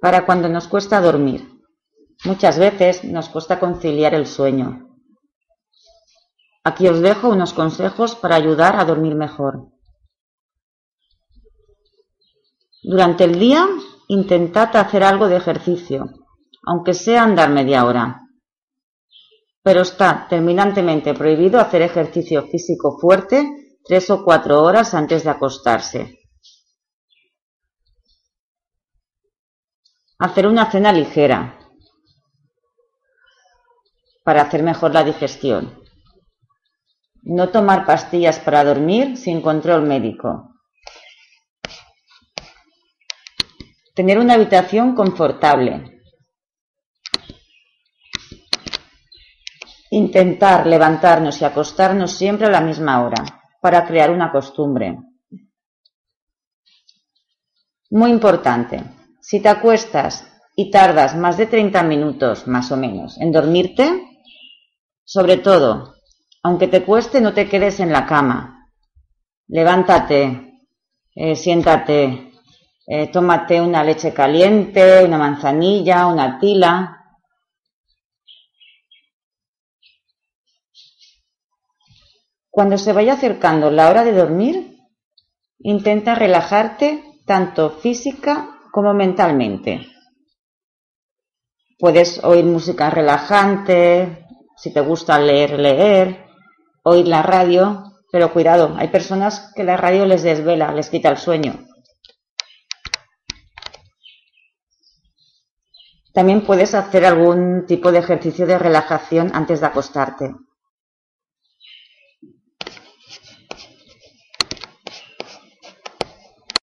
para cuando nos cuesta dormir. Muchas veces nos cuesta conciliar el sueño. Aquí os dejo unos consejos para ayudar a dormir mejor. Durante el día intentad hacer algo de ejercicio, aunque sea andar media hora. Pero está terminantemente prohibido hacer ejercicio físico fuerte tres o cuatro horas antes de acostarse. Hacer una cena ligera para hacer mejor la digestión. No tomar pastillas para dormir sin control médico. Tener una habitación confortable. Intentar levantarnos y acostarnos siempre a la misma hora para crear una costumbre. Muy importante, si te acuestas y tardas más de 30 minutos, más o menos, en dormirte, sobre todo, aunque te cueste, no te quedes en la cama. Levántate, eh, siéntate, eh, tómate una leche caliente, una manzanilla, una tila. Cuando se vaya acercando la hora de dormir, intenta relajarte tanto física como mentalmente. Puedes oír música relajante, si te gusta leer, leer, oír la radio, pero cuidado, hay personas que la radio les desvela, les quita el sueño. También puedes hacer algún tipo de ejercicio de relajación antes de acostarte.